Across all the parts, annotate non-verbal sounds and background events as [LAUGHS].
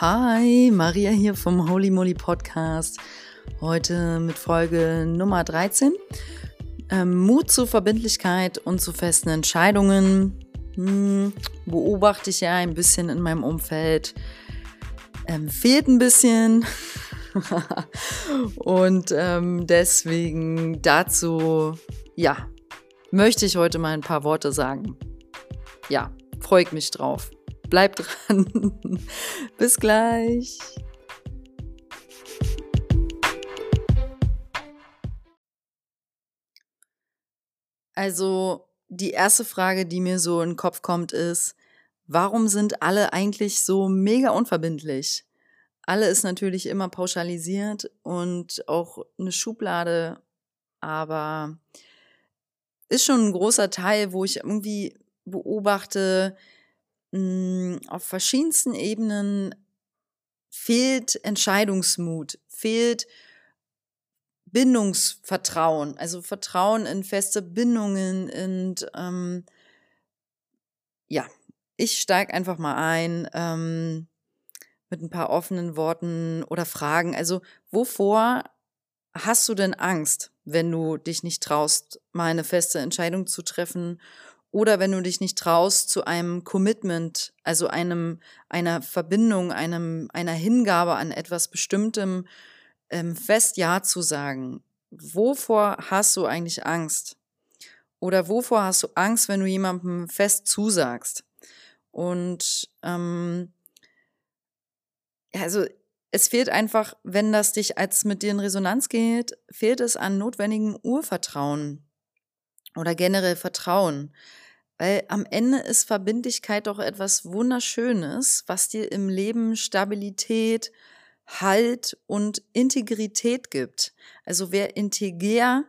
Hi, Maria hier vom Holy Moly Podcast. Heute mit Folge Nummer 13. Ähm, Mut zur Verbindlichkeit und zu festen Entscheidungen. Hm, beobachte ich ja ein bisschen in meinem Umfeld. Ähm, fehlt ein bisschen. [LAUGHS] und ähm, deswegen dazu, ja, möchte ich heute mal ein paar Worte sagen. Ja, freue ich mich drauf. Bleibt dran. [LAUGHS] Bis gleich. Also die erste Frage, die mir so in den Kopf kommt, ist, warum sind alle eigentlich so mega unverbindlich? Alle ist natürlich immer pauschalisiert und auch eine Schublade, aber ist schon ein großer Teil, wo ich irgendwie beobachte, hm, auf verschiedensten Ebenen fehlt Entscheidungsmut, fehlt Bindungsvertrauen, also Vertrauen in feste Bindungen und ähm, ja, ich steige einfach mal ein ähm, mit ein paar offenen Worten oder Fragen. Also wovor hast du denn Angst, wenn du dich nicht traust, mal eine feste Entscheidung zu treffen oder wenn du dich nicht traust, zu einem Commitment, also einem, einer Verbindung, einem, einer Hingabe an etwas Bestimmtem ähm, fest Ja zu sagen. Wovor hast du eigentlich Angst? Oder wovor hast du Angst, wenn du jemandem fest zusagst? Und ähm, also es fehlt einfach, wenn das dich als mit dir in Resonanz geht, fehlt es an notwendigem Urvertrauen oder generell Vertrauen. Weil am Ende ist Verbindlichkeit doch etwas Wunderschönes, was dir im Leben Stabilität, Halt und Integrität gibt. Also wer integer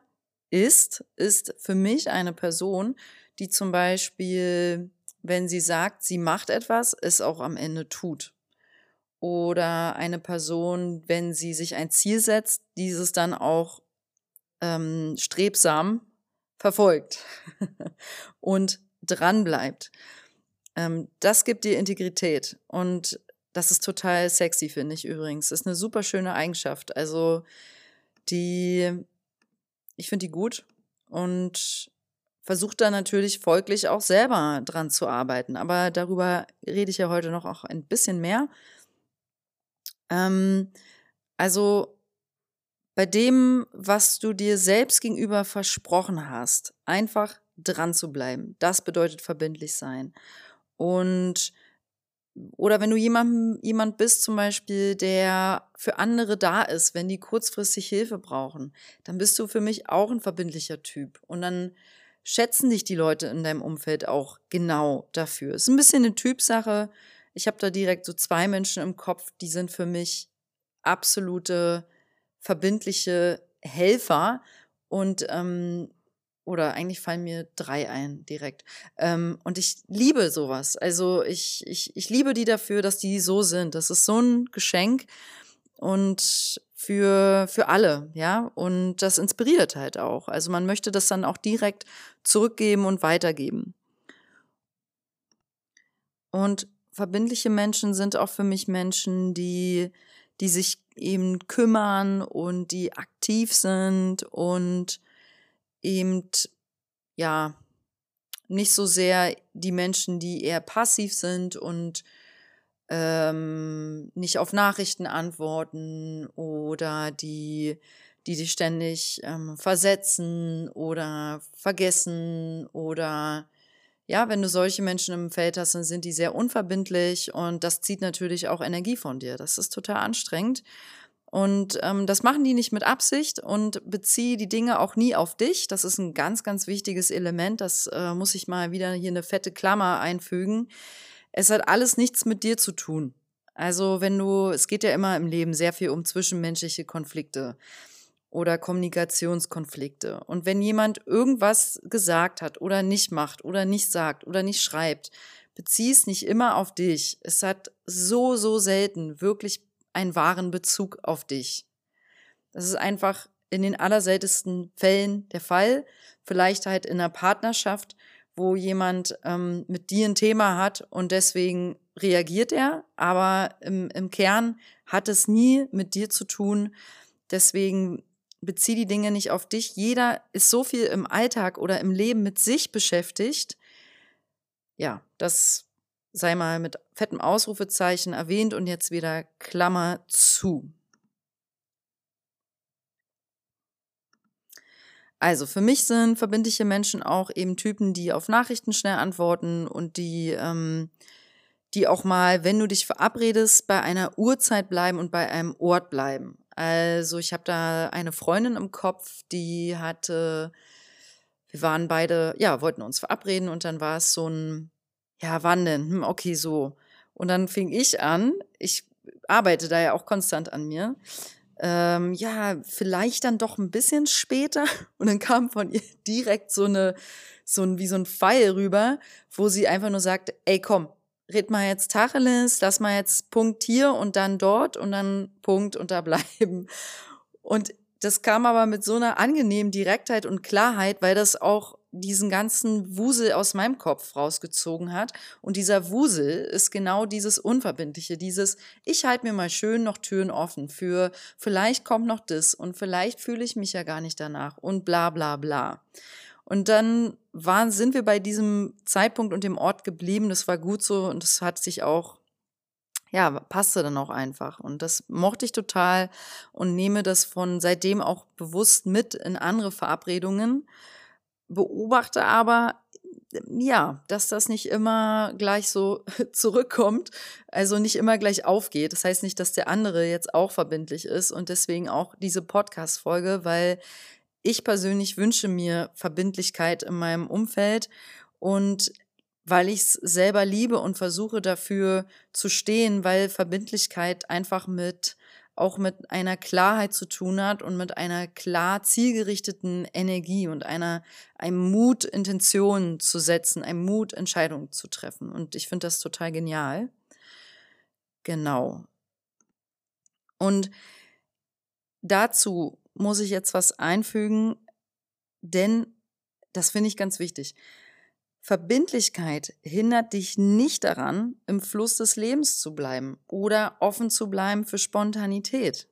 ist, ist für mich eine Person, die zum Beispiel, wenn sie sagt, sie macht etwas, es auch am Ende tut. Oder eine Person, wenn sie sich ein Ziel setzt, dieses dann auch ähm, strebsam verfolgt [LAUGHS] und dran bleibt. Ähm, das gibt dir Integrität und das ist total sexy, finde ich übrigens. Das ist eine super schöne Eigenschaft. Also die, ich finde die gut und versuche da natürlich folglich auch selber dran zu arbeiten. Aber darüber rede ich ja heute noch auch ein bisschen mehr. Ähm, also bei dem, was du dir selbst gegenüber versprochen hast, einfach dran zu bleiben. Das bedeutet verbindlich sein. Und oder wenn du jemand, jemand bist zum Beispiel, der für andere da ist, wenn die kurzfristig Hilfe brauchen, dann bist du für mich auch ein verbindlicher Typ. Und dann schätzen dich die Leute in deinem Umfeld auch genau dafür. Es ist ein bisschen eine Typsache. Ich habe da direkt so zwei Menschen im Kopf, die sind für mich absolute verbindliche Helfer. Und ähm, oder eigentlich fallen mir drei ein direkt. Ähm, und ich liebe sowas. Also ich, ich, ich liebe die dafür, dass die so sind. Das ist so ein Geschenk und für, für alle, ja. Und das inspiriert halt auch. Also man möchte das dann auch direkt zurückgeben und weitergeben. Und verbindliche Menschen sind auch für mich Menschen, die, die sich eben kümmern und die aktiv sind und eben, ja, nicht so sehr die Menschen, die eher passiv sind und ähm, nicht auf Nachrichten antworten oder die, die dich ständig ähm, versetzen oder vergessen oder ja, wenn du solche Menschen im Feld hast, dann sind die sehr unverbindlich und das zieht natürlich auch Energie von dir. Das ist total anstrengend. Und ähm, das machen die nicht mit Absicht und beziehe die Dinge auch nie auf dich. Das ist ein ganz, ganz wichtiges Element. Das äh, muss ich mal wieder hier eine fette Klammer einfügen. Es hat alles nichts mit dir zu tun. Also wenn du, es geht ja immer im Leben sehr viel um zwischenmenschliche Konflikte oder Kommunikationskonflikte. Und wenn jemand irgendwas gesagt hat oder nicht macht oder nicht sagt oder nicht schreibt, bezieh es nicht immer auf dich. Es hat so, so selten wirklich einen wahren Bezug auf dich. Das ist einfach in den allerseltensten Fällen der Fall. Vielleicht halt in einer Partnerschaft, wo jemand ähm, mit dir ein Thema hat und deswegen reagiert er, aber im, im Kern hat es nie mit dir zu tun. Deswegen bezieh die Dinge nicht auf dich. Jeder ist so viel im Alltag oder im Leben mit sich beschäftigt. Ja, das sei mal mit fettem Ausrufezeichen erwähnt und jetzt wieder Klammer zu. Also für mich sind verbindliche Menschen auch eben Typen, die auf Nachrichten schnell antworten und die, ähm, die auch mal, wenn du dich verabredest, bei einer Uhrzeit bleiben und bei einem Ort bleiben. Also ich habe da eine Freundin im Kopf, die hatte, wir waren beide, ja, wollten uns verabreden und dann war es so ein, ja, wann denn? Hm, okay, so. Und dann fing ich an, ich arbeite da ja auch konstant an mir, ähm, ja, vielleicht dann doch ein bisschen später. [LAUGHS] Und dann kam von ihr direkt so eine, so ein, wie so ein Pfeil rüber, wo sie einfach nur sagt, ey, komm, red mal jetzt Tacheles, lass mal jetzt Punkt hier und dann dort und dann Punkt und da bleiben. Und das kam aber mit so einer angenehmen Direktheit und Klarheit, weil das auch diesen ganzen Wusel aus meinem Kopf rausgezogen hat. Und dieser Wusel ist genau dieses Unverbindliche, dieses, ich halte mir mal schön noch Türen offen für, vielleicht kommt noch das und vielleicht fühle ich mich ja gar nicht danach und bla bla bla. Und dann waren, sind wir bei diesem Zeitpunkt und dem Ort geblieben. Das war gut so und das hat sich auch ja, passte dann auch einfach. Und das mochte ich total und nehme das von seitdem auch bewusst mit in andere Verabredungen beobachte aber, ja, dass das nicht immer gleich so [LAUGHS] zurückkommt, also nicht immer gleich aufgeht. Das heißt nicht, dass der andere jetzt auch verbindlich ist und deswegen auch diese Podcast-Folge, weil ich persönlich wünsche mir Verbindlichkeit in meinem Umfeld und weil ich es selber liebe und versuche dafür zu stehen, weil Verbindlichkeit einfach mit auch mit einer Klarheit zu tun hat und mit einer klar zielgerichteten Energie und einer, einem Mut, Intentionen zu setzen, einem Mut, Entscheidungen zu treffen. Und ich finde das total genial. Genau. Und dazu muss ich jetzt was einfügen, denn das finde ich ganz wichtig. Verbindlichkeit hindert dich nicht daran, im Fluss des Lebens zu bleiben oder offen zu bleiben für Spontanität.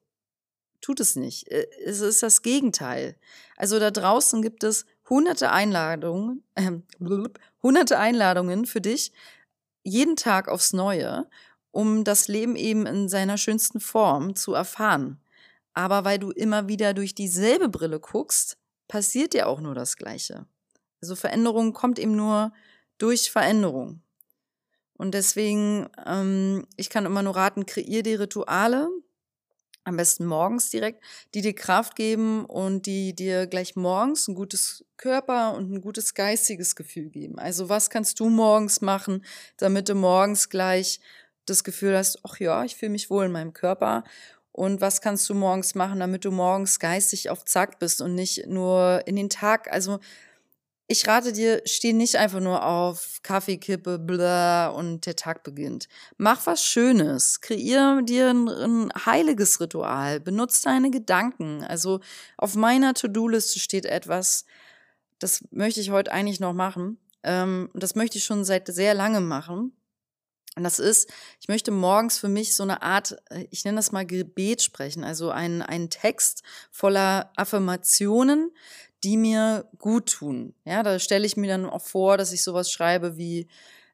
Tut es nicht. Äh, es ist das Gegenteil. Also da draußen gibt es hunderte Einladungen, äh, hunderte Einladungen für dich, jeden Tag aufs Neue, um das Leben eben in seiner schönsten Form zu erfahren. Aber weil du immer wieder durch dieselbe Brille guckst, passiert dir auch nur das Gleiche. Also Veränderung kommt eben nur durch Veränderung. Und deswegen, ähm, ich kann immer nur raten, kreier die Rituale, am besten morgens direkt, die dir Kraft geben und die dir gleich morgens ein gutes Körper und ein gutes geistiges Gefühl geben. Also was kannst du morgens machen, damit du morgens gleich das Gefühl hast, ach ja, ich fühle mich wohl in meinem Körper. Und was kannst du morgens machen, damit du morgens geistig auf Zack bist und nicht nur in den Tag, also ich rate dir, steh nicht einfach nur auf Kaffeekippe, bla und der Tag beginnt. Mach was Schönes. Kreier dir ein, ein heiliges Ritual. Benutz deine Gedanken. Also auf meiner To-Do-Liste steht etwas, das möchte ich heute eigentlich noch machen. Ähm, das möchte ich schon seit sehr langem machen. Und das ist, ich möchte morgens für mich so eine Art, äh, ich nenne das mal Gebet sprechen, also einen, einen Text voller Affirmationen, die mir gut tun. Ja, da stelle ich mir dann auch vor, dass ich sowas schreibe wie,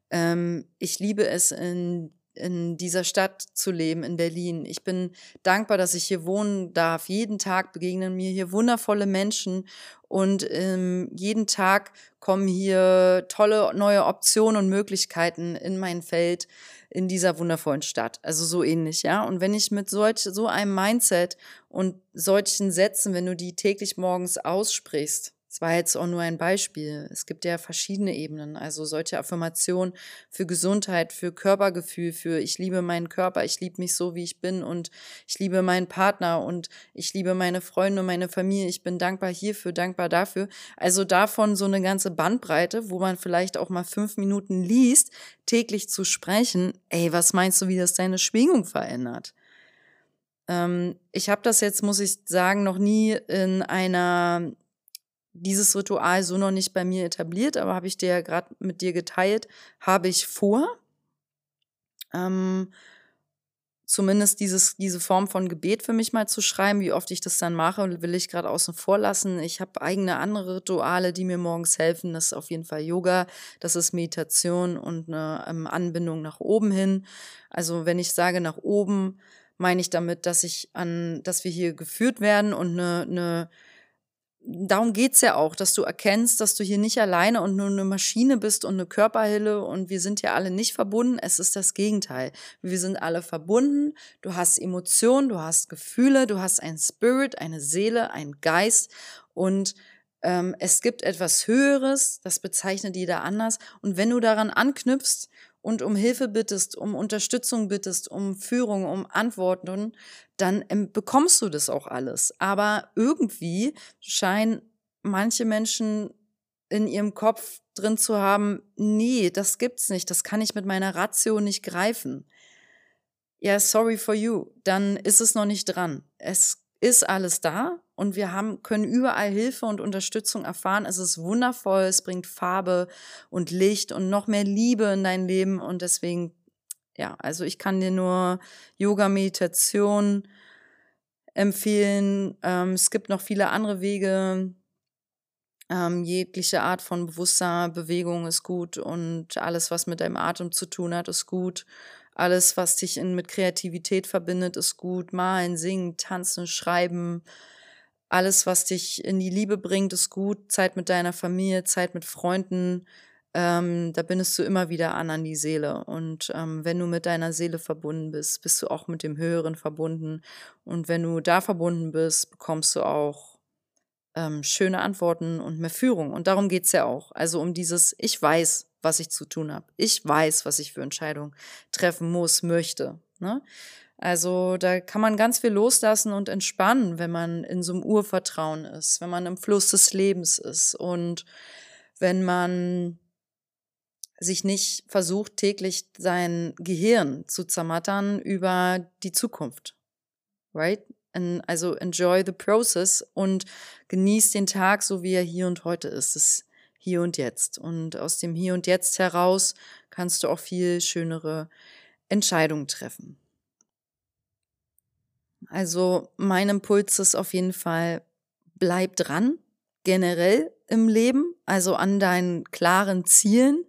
ähm, ich liebe es in in dieser Stadt zu leben, in Berlin. Ich bin dankbar, dass ich hier wohnen darf. Jeden Tag begegnen mir hier wundervolle Menschen und ähm, jeden Tag kommen hier tolle neue Optionen und Möglichkeiten in mein Feld in dieser wundervollen Stadt. Also so ähnlich, ja. Und wenn ich mit solch, so einem Mindset und solchen Sätzen, wenn du die täglich morgens aussprichst, das war jetzt auch nur ein Beispiel. Es gibt ja verschiedene Ebenen. Also solche Affirmationen für Gesundheit, für Körpergefühl, für ich liebe meinen Körper, ich liebe mich so, wie ich bin und ich liebe meinen Partner und ich liebe meine Freunde und meine Familie. Ich bin dankbar hierfür, dankbar dafür. Also davon so eine ganze Bandbreite, wo man vielleicht auch mal fünf Minuten liest, täglich zu sprechen. Ey, was meinst du, wie das deine Schwingung verändert? Ähm, ich habe das jetzt, muss ich sagen, noch nie in einer dieses Ritual so noch nicht bei mir etabliert, aber habe ich dir ja gerade mit dir geteilt, habe ich vor. ähm, zumindest dieses, diese Form von Gebet für mich mal zu schreiben. Wie oft ich das dann mache, will ich gerade außen vor lassen. Ich habe eigene andere Rituale, die mir morgens helfen. Das ist auf jeden Fall Yoga, das ist Meditation und eine ähm, Anbindung nach oben hin. Also wenn ich sage nach oben, meine ich damit, dass ich an, dass wir hier geführt werden und eine, eine darum geht's ja auch, dass du erkennst, dass du hier nicht alleine und nur eine Maschine bist und eine Körperhille und wir sind ja alle nicht verbunden. Es ist das Gegenteil. Wir sind alle verbunden. Du hast Emotionen, du hast Gefühle, du hast ein Spirit, eine Seele, einen Geist und ähm, es gibt etwas Höheres, das bezeichnet jeder anders. Und wenn du daran anknüpfst und um Hilfe bittest, um Unterstützung bittest, um Führung, um Antworten, dann ähm, bekommst du das auch alles. Aber irgendwie scheinen manche Menschen in ihrem Kopf drin zu haben, nee, das gibt's nicht, das kann ich mit meiner Ratio nicht greifen. Ja, sorry for you, dann ist es noch nicht dran. Es ist alles da und wir haben, können überall Hilfe und Unterstützung erfahren. Es ist wundervoll, es bringt Farbe und Licht und noch mehr Liebe in dein Leben und deswegen, ja, also ich kann dir nur Yoga, Meditation empfehlen. Ähm, es gibt noch viele andere Wege. Ähm, jegliche Art von bewusster Bewegung ist gut und alles, was mit deinem Atem zu tun hat, ist gut. Alles, was dich in, mit Kreativität verbindet, ist gut. Malen, singen, tanzen, schreiben. Alles, was dich in die Liebe bringt, ist gut. Zeit mit deiner Familie, Zeit mit Freunden. Ähm, da bindest du immer wieder an an die Seele. Und ähm, wenn du mit deiner Seele verbunden bist, bist du auch mit dem Höheren verbunden. Und wenn du da verbunden bist, bekommst du auch ähm, schöne Antworten und mehr Führung. Und darum geht's ja auch. Also um dieses, ich weiß, was ich zu tun habe. Ich weiß, was ich für Entscheidungen treffen muss, möchte. Ne? Also da kann man ganz viel loslassen und entspannen, wenn man in so einem Urvertrauen ist, wenn man im Fluss des Lebens ist und wenn man sich nicht versucht, täglich sein Gehirn zu zermattern über die Zukunft. Right? Also enjoy the process und genieß den Tag, so wie er hier und heute ist. Das hier und jetzt. Und aus dem Hier und Jetzt heraus kannst du auch viel schönere Entscheidungen treffen. Also mein Impuls ist auf jeden Fall, bleib dran, generell im Leben, also an deinen klaren Zielen.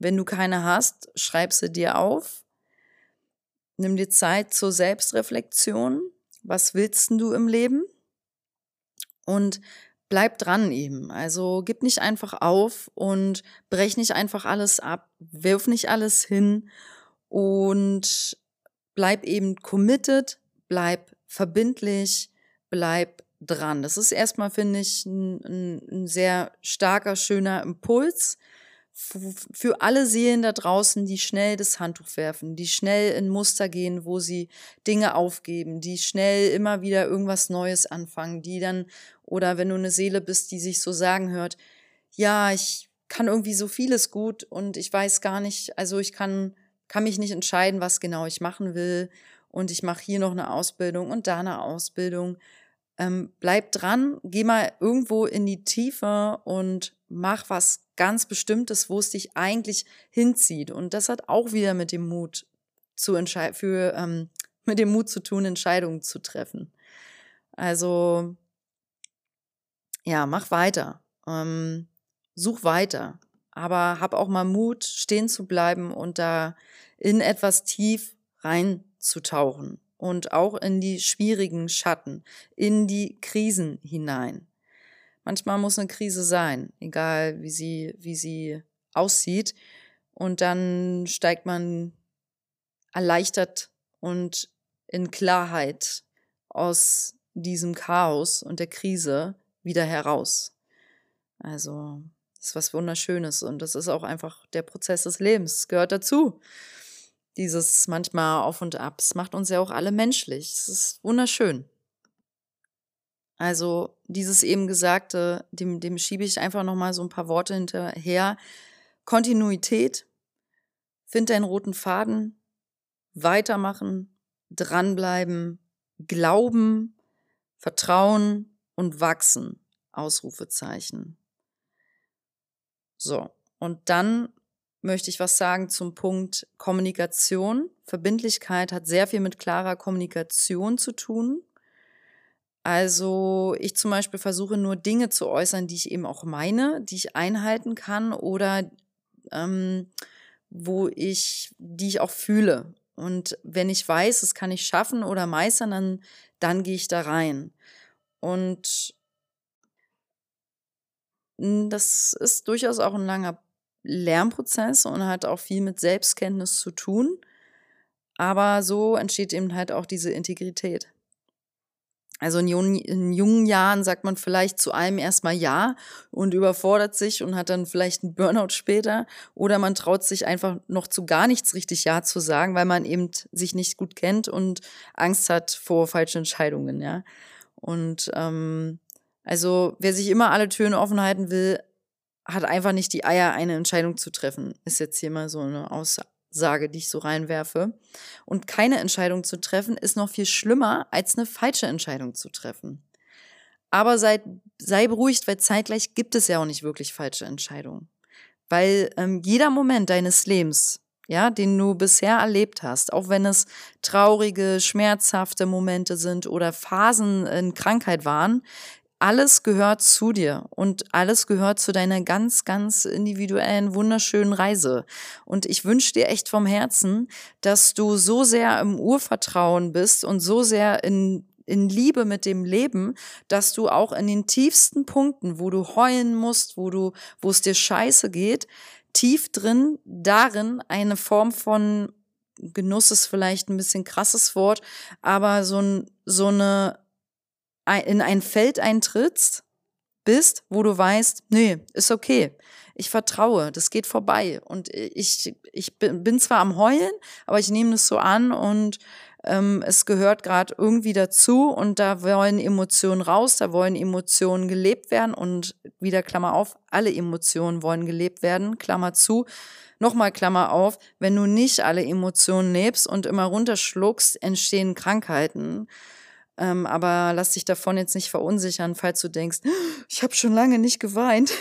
Wenn du keine hast, schreib sie dir auf. Nimm dir Zeit zur Selbstreflexion. Was willst du im Leben? Und bleib dran eben. Also gib nicht einfach auf und brech nicht einfach alles ab, wirf nicht alles hin und bleib eben committed, bleib verbindlich, bleib dran. Das ist erstmal, finde ich, ein, ein, sehr starker, schöner Impuls für alle Seelen da draußen, die schnell das Handtuch werfen, die schnell in Muster gehen, wo sie Dinge aufgeben, die schnell immer wieder irgendwas Neues anfangen, die dann, oder wenn du eine Seele bist, die sich so sagen hört, ja, ich kann irgendwie so vieles gut und ich weiß gar nicht, also ich kann, kann mich nicht entscheiden, was genau ich machen will und ich mache hier noch eine Ausbildung und da eine Ausbildung. Ähm, bleib dran, geh mal irgendwo in die Tiefe und mach was ganz Bestimmtes, wo es dich eigentlich hinzieht. Und das hat auch wieder mit dem Mut zu entscheiden, für ähm, mit dem Mut zu tun, Entscheidungen zu treffen. Also ja, mach weiter, ähm, such weiter, aber hab auch mal Mut, stehen zu bleiben und da in etwas tief reinzutauchen und auch in die schwierigen Schatten, in die Krisen hinein. Manchmal muss eine Krise sein, egal wie sie, wie sie aussieht. Und dann steigt man erleichtert und in Klarheit aus diesem Chaos und der Krise wieder heraus. Also, das ist was Wunderschönes und das ist auch einfach der Prozess des Lebens. Es gehört dazu. Dieses manchmal Auf und Ab. Es macht uns ja auch alle menschlich. Es ist wunderschön. Also dieses eben Gesagte, dem, dem schiebe ich einfach nochmal so ein paar Worte hinterher. Kontinuität, find deinen roten Faden, weitermachen, dranbleiben, glauben, vertrauen und wachsen. Ausrufezeichen. So, und dann möchte ich was sagen zum Punkt Kommunikation. Verbindlichkeit hat sehr viel mit klarer Kommunikation zu tun. Also ich zum Beispiel versuche nur Dinge zu äußern, die ich eben auch meine, die ich einhalten kann oder ähm, wo ich, die ich auch fühle. Und wenn ich weiß, das kann ich schaffen oder meistern, dann, dann gehe ich da rein. Und das ist durchaus auch ein langer Lernprozess und hat auch viel mit Selbstkenntnis zu tun. Aber so entsteht eben halt auch diese Integrität. Also in jungen, in jungen Jahren sagt man vielleicht zu allem erstmal Ja und überfordert sich und hat dann vielleicht einen Burnout später. Oder man traut sich einfach noch zu gar nichts richtig Ja zu sagen, weil man eben sich nicht gut kennt und Angst hat vor falschen Entscheidungen, ja. Und ähm, also wer sich immer alle Türen offen halten will, hat einfach nicht die Eier, eine Entscheidung zu treffen. Ist jetzt hier mal so eine Aussage. Sage, die ich so reinwerfe. Und keine Entscheidung zu treffen, ist noch viel schlimmer, als eine falsche Entscheidung zu treffen. Aber sei, sei beruhigt, weil zeitgleich gibt es ja auch nicht wirklich falsche Entscheidungen. Weil ähm, jeder Moment deines Lebens, ja, den du bisher erlebt hast, auch wenn es traurige, schmerzhafte Momente sind oder Phasen in Krankheit waren, alles gehört zu dir und alles gehört zu deiner ganz, ganz individuellen, wunderschönen Reise. Und ich wünsche dir echt vom Herzen, dass du so sehr im Urvertrauen bist und so sehr in in Liebe mit dem Leben, dass du auch in den tiefsten Punkten, wo du heulen musst, wo du, wo es dir scheiße geht, tief drin darin eine Form von Genuss ist vielleicht ein bisschen krasses Wort, aber so, ein, so eine in ein Feld eintrittst, bist, wo du weißt, nee, ist okay. Ich vertraue, das geht vorbei. Und ich, ich bin zwar am Heulen, aber ich nehme das so an und ähm, es gehört gerade irgendwie dazu und da wollen Emotionen raus, da wollen Emotionen gelebt werden und wieder Klammer auf, alle Emotionen wollen gelebt werden, Klammer zu. Nochmal Klammer auf, wenn du nicht alle Emotionen lebst und immer runterschluckst, entstehen Krankheiten. Ähm, aber lass dich davon jetzt nicht verunsichern, falls du denkst, ich habe schon lange nicht geweint.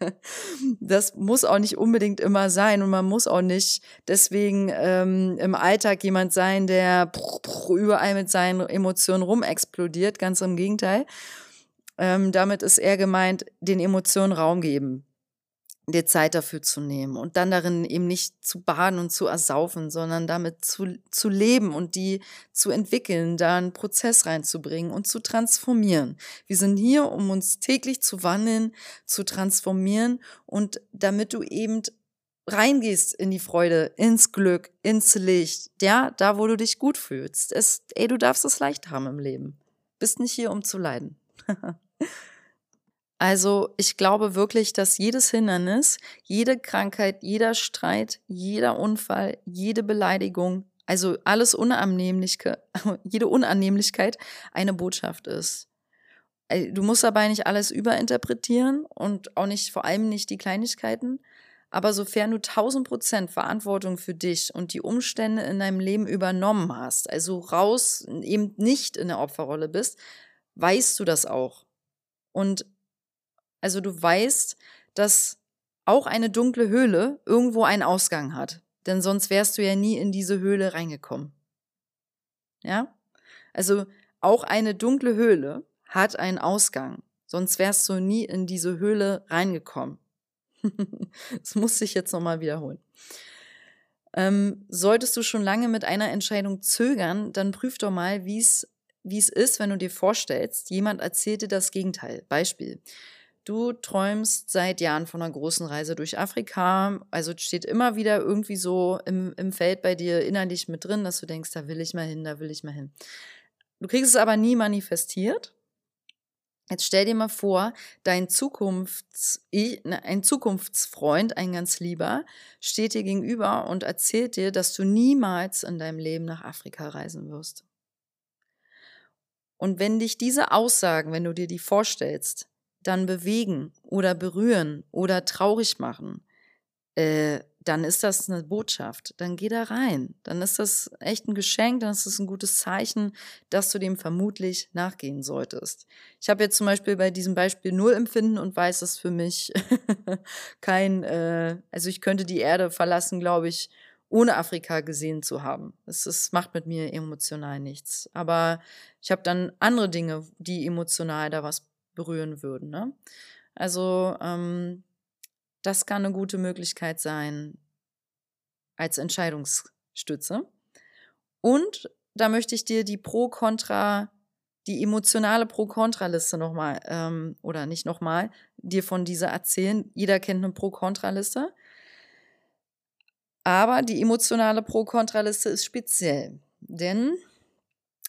[LAUGHS] das muss auch nicht unbedingt immer sein und man muss auch nicht deswegen ähm, im Alltag jemand sein, der überall mit seinen Emotionen rumexplodiert. Ganz im Gegenteil. Ähm, damit ist eher gemeint, den Emotionen Raum geben dir Zeit dafür zu nehmen und dann darin eben nicht zu baden und zu ersaufen, sondern damit zu, zu leben und die zu entwickeln, da einen Prozess reinzubringen und zu transformieren. Wir sind hier, um uns täglich zu wandeln, zu transformieren und damit du eben reingehst in die Freude, ins Glück, ins Licht, ja, da wo du dich gut fühlst. Es, ey, du darfst es leicht haben im Leben. Bist nicht hier, um zu leiden. [LAUGHS] Also ich glaube wirklich, dass jedes Hindernis, jede Krankheit, jeder Streit, jeder Unfall, jede Beleidigung, also alles Unannehmlichkeit, [LAUGHS] jede Unannehmlichkeit eine Botschaft ist. Du musst dabei nicht alles überinterpretieren und auch nicht, vor allem nicht die Kleinigkeiten. Aber sofern du 1000 Prozent Verantwortung für dich und die Umstände in deinem Leben übernommen hast, also raus, eben nicht in der Opferrolle bist, weißt du das auch. Und also du weißt, dass auch eine dunkle Höhle irgendwo einen Ausgang hat. Denn sonst wärst du ja nie in diese Höhle reingekommen. Ja? Also auch eine dunkle Höhle hat einen Ausgang. Sonst wärst du nie in diese Höhle reingekommen. [LAUGHS] das muss ich jetzt nochmal wiederholen. Ähm, solltest du schon lange mit einer Entscheidung zögern, dann prüf doch mal, wie es ist, wenn du dir vorstellst, jemand erzählt dir das Gegenteil. Beispiel. Du träumst seit Jahren von einer großen Reise durch Afrika. Also steht immer wieder irgendwie so im, im Feld bei dir innerlich mit drin, dass du denkst, da will ich mal hin, da will ich mal hin. Du kriegst es aber nie manifestiert. Jetzt stell dir mal vor, dein Zukunfts ne, ein Zukunftsfreund, ein ganz lieber, steht dir gegenüber und erzählt dir, dass du niemals in deinem Leben nach Afrika reisen wirst. Und wenn dich diese Aussagen, wenn du dir die vorstellst, dann bewegen oder berühren oder traurig machen, äh, dann ist das eine Botschaft. Dann geh da rein. Dann ist das echt ein Geschenk, dann ist das ein gutes Zeichen, dass du dem vermutlich nachgehen solltest. Ich habe jetzt zum Beispiel bei diesem Beispiel null Empfinden und weiß es für mich [LAUGHS] kein, äh, also ich könnte die Erde verlassen, glaube ich, ohne Afrika gesehen zu haben. Es, es macht mit mir emotional nichts. Aber ich habe dann andere Dinge, die emotional da was berühren würden. Ne? Also ähm, das kann eine gute Möglichkeit sein als Entscheidungsstütze. Und da möchte ich dir die Pro-Kontra, die emotionale Pro-Kontra-Liste nochmal, ähm, oder nicht nochmal, dir von dieser erzählen. Jeder kennt eine Pro-Kontra-Liste. Aber die emotionale Pro-Kontra-Liste ist speziell, denn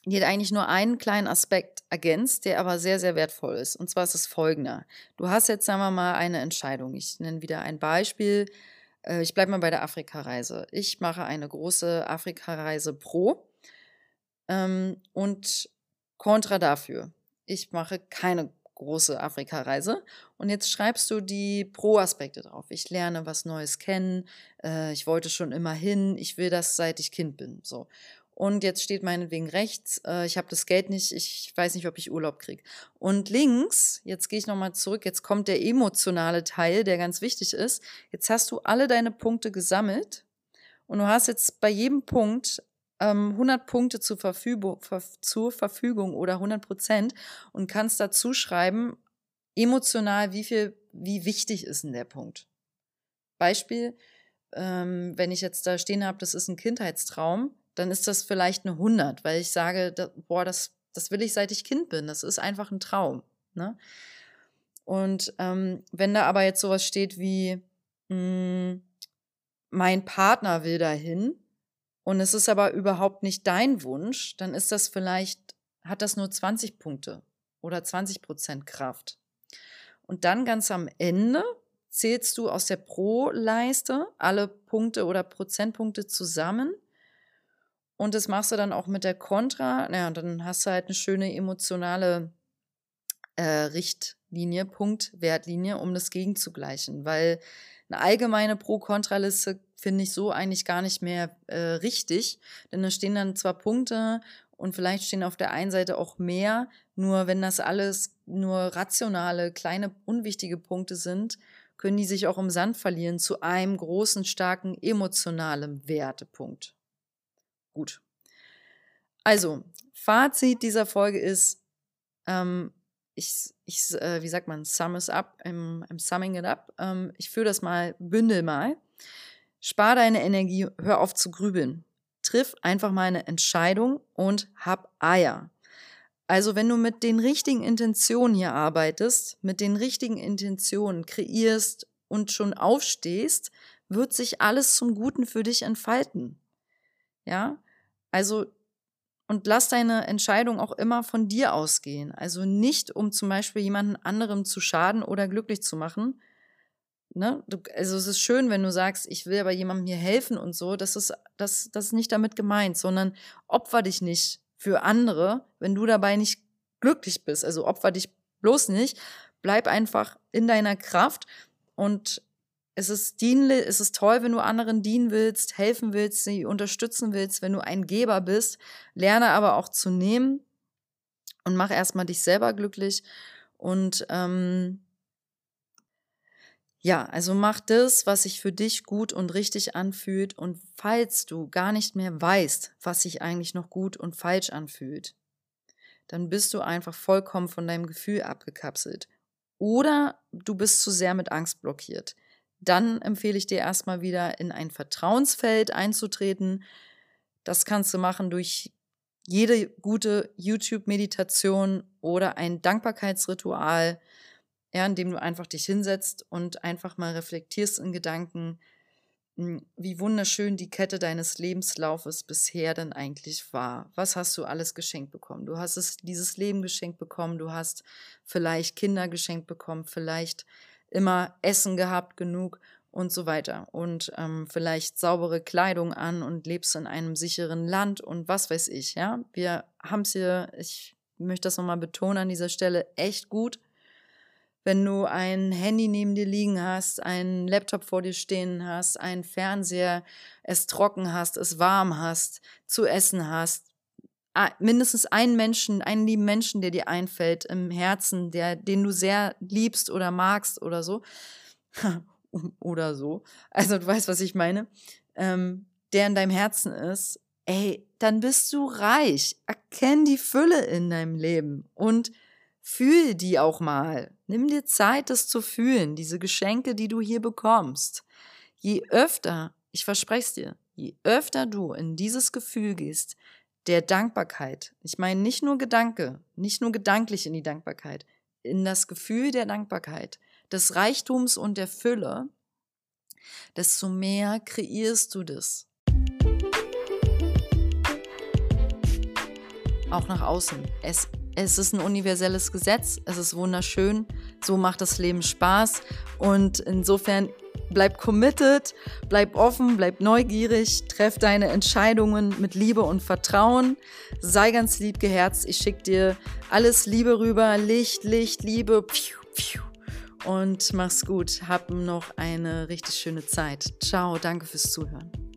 die hat eigentlich nur einen kleinen Aspekt ergänzt, der aber sehr, sehr wertvoll ist. Und zwar ist es folgender. Du hast jetzt, sagen wir mal, eine Entscheidung. Ich nenne wieder ein Beispiel. Äh, ich bleibe mal bei der Afrika-Reise. Ich mache eine große Afrika-Reise pro ähm, und kontra dafür. Ich mache keine große Afrika-Reise. Und jetzt schreibst du die Pro-Aspekte drauf. Ich lerne was Neues kennen. Äh, ich wollte schon immer hin. Ich will das, seit ich Kind bin. So und jetzt steht meinetwegen rechts, äh, ich habe das Geld nicht, ich weiß nicht, ob ich Urlaub kriege. Und links, jetzt gehe ich nochmal zurück, jetzt kommt der emotionale Teil, der ganz wichtig ist. Jetzt hast du alle deine Punkte gesammelt und du hast jetzt bei jedem Punkt ähm, 100 Punkte zur Verfügung, ver zur Verfügung oder 100 Prozent und kannst dazu schreiben, emotional, wie viel, wie wichtig ist denn der Punkt. Beispiel, ähm, wenn ich jetzt da stehen habe, das ist ein Kindheitstraum, dann ist das vielleicht eine 100, weil ich sage, da, boah, das, das will ich seit ich Kind bin. Das ist einfach ein Traum. Ne? Und ähm, wenn da aber jetzt sowas steht wie, mh, hm, mein Partner will dahin und es ist aber überhaupt nicht dein Wunsch, dann ist das vielleicht, hat das nur 20 Punkte oder 20 Prozent Kraft. Und dann ganz am Ende zählst du aus der Pro-Leiste alle Punkte oder Prozentpunkte zusammen und das machst du dann auch mit der Kontra. Naja, dann hast du halt eine schöne emotionale äh, Richtlinie, Punkt, Wertlinie, um das gegenzugleichen. Weil eine allgemeine Pro-Kontra-Liste finde ich so eigentlich gar nicht mehr äh, richtig. Denn da stehen dann zwar Punkte und vielleicht stehen auf der einen Seite auch mehr. Nur wenn das alles nur rationale, kleine, unwichtige Punkte sind, können die sich auch im Sand verlieren zu einem großen, starken, emotionalen Wertepunkt. Gut. Also, Fazit dieser Folge ist, ähm, ich, ich äh, wie sagt man, sum es up, I'm, I'm summing it up. Ähm, ich führe das mal, bündel mal. Spar deine Energie, hör auf zu grübeln. Triff einfach mal eine Entscheidung und hab Eier. Also wenn du mit den richtigen Intentionen hier arbeitest, mit den richtigen Intentionen kreierst und schon aufstehst, wird sich alles zum Guten für dich entfalten. Ja, also und lass deine Entscheidung auch immer von dir ausgehen. Also nicht, um zum Beispiel jemanden anderem zu schaden oder glücklich zu machen. Ne? Du, also es ist schön, wenn du sagst, ich will aber jemandem hier helfen und so. Das ist, das, das ist nicht damit gemeint, sondern opfer dich nicht für andere, wenn du dabei nicht glücklich bist. Also opfer dich bloß nicht. Bleib einfach in deiner Kraft und es ist dienlich, es ist toll, wenn du anderen dienen willst, helfen willst, sie unterstützen willst, wenn du ein Geber bist. Lerne aber auch zu nehmen und mach erstmal dich selber glücklich. Und ähm, ja, also mach das, was sich für dich gut und richtig anfühlt. Und falls du gar nicht mehr weißt, was sich eigentlich noch gut und falsch anfühlt, dann bist du einfach vollkommen von deinem Gefühl abgekapselt. Oder du bist zu sehr mit Angst blockiert dann empfehle ich dir erstmal wieder in ein Vertrauensfeld einzutreten. Das kannst du machen durch jede gute YouTube-Meditation oder ein Dankbarkeitsritual, ja, in dem du einfach dich hinsetzt und einfach mal reflektierst in Gedanken, hm, wie wunderschön die Kette deines Lebenslaufes bisher denn eigentlich war. Was hast du alles geschenkt bekommen? Du hast es, dieses Leben geschenkt bekommen, du hast vielleicht Kinder geschenkt bekommen, vielleicht immer Essen gehabt genug und so weiter. Und ähm, vielleicht saubere Kleidung an und lebst in einem sicheren Land und was weiß ich, ja. Wir haben es hier, ich möchte das nochmal betonen an dieser Stelle, echt gut. wenn du ein Handy neben dir liegen hast, einen Laptop vor dir stehen hast, einen Fernseher, es trocken hast, es warm hast, zu essen hast, mindestens einen Menschen, einen lieben Menschen, der dir einfällt im Herzen, der, den du sehr liebst oder magst oder so. [LAUGHS] oder so. Also du weißt, was ich meine. Ähm, der in deinem Herzen ist, ey, dann bist du reich. Erkenn die Fülle in deinem Leben und fühl die auch mal. Nimm dir Zeit, das zu fühlen, diese Geschenke, die du hier bekommst. Je öfter, ich verspreche es dir, je öfter du in dieses Gefühl gehst, der Dankbarkeit. Ich meine nicht nur Gedanke, nicht nur gedanklich in die Dankbarkeit, in das Gefühl der Dankbarkeit, des Reichtums und der Fülle, desto mehr kreierst du das. Auch nach außen. Es, es ist ein universelles Gesetz, es ist wunderschön, so macht das Leben Spaß und insofern Bleib committed, bleib offen, bleib neugierig, treff deine Entscheidungen mit Liebe und Vertrauen. Sei ganz lieb geherzt. Ich schicke dir alles Liebe rüber. Licht, Licht, Liebe. Und mach's gut. Hab noch eine richtig schöne Zeit. Ciao, danke fürs Zuhören.